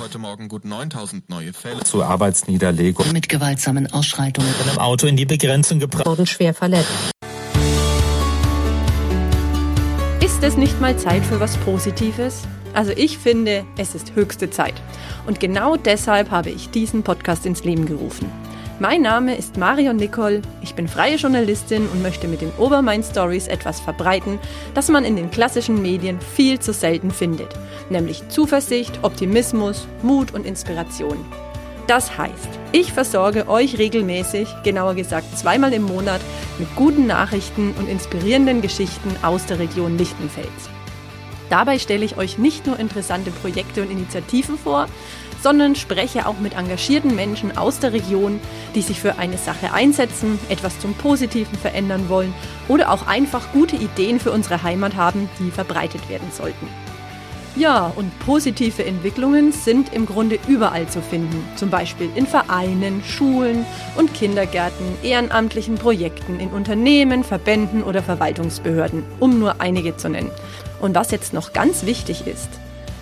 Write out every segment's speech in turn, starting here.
Heute Morgen gut 9000 neue Fälle. Zu Arbeitsniederlegung. Mit gewaltsamen Ausschreitungen. Mit einem Auto in die Begrenzung gebracht. Wurden schwer verletzt. Ist es nicht mal Zeit für was Positives? Also ich finde, es ist höchste Zeit. Und genau deshalb habe ich diesen Podcast ins Leben gerufen. Mein Name ist Marion Nicol, ich bin freie Journalistin und möchte mit den Obermain Stories etwas verbreiten, das man in den klassischen Medien viel zu selten findet, nämlich Zuversicht, Optimismus, Mut und Inspiration. Das heißt, ich versorge euch regelmäßig, genauer gesagt zweimal im Monat, mit guten Nachrichten und inspirierenden Geschichten aus der Region Lichtenfels. Dabei stelle ich euch nicht nur interessante Projekte und Initiativen vor, sondern spreche auch mit engagierten Menschen aus der Region, die sich für eine Sache einsetzen, etwas zum Positiven verändern wollen oder auch einfach gute Ideen für unsere Heimat haben, die verbreitet werden sollten. Ja, und positive Entwicklungen sind im Grunde überall zu finden, zum Beispiel in Vereinen, Schulen und Kindergärten, ehrenamtlichen Projekten, in Unternehmen, Verbänden oder Verwaltungsbehörden, um nur einige zu nennen. Und was jetzt noch ganz wichtig ist,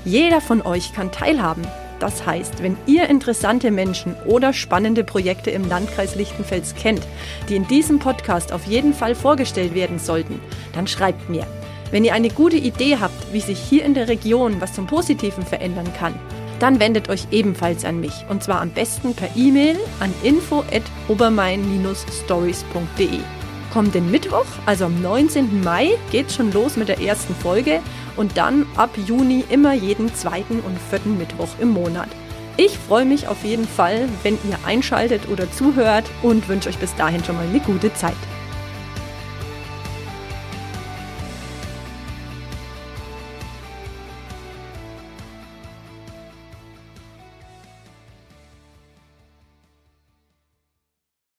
jeder von euch kann teilhaben. Das heißt, wenn ihr interessante Menschen oder spannende Projekte im Landkreis Lichtenfels kennt, die in diesem Podcast auf jeden Fall vorgestellt werden sollten, dann schreibt mir. Wenn ihr eine gute Idee habt, wie sich hier in der Region was zum Positiven verändern kann, dann wendet euch ebenfalls an mich und zwar am besten per E-Mail an info@obermain-stories.de. Kommenden Mittwoch, also am 19. Mai, geht's schon los mit der ersten Folge und dann ab Juni immer jeden zweiten und vierten Mittwoch im Monat. Ich freue mich auf jeden Fall, wenn ihr einschaltet oder zuhört und wünsche euch bis dahin schon mal eine gute Zeit.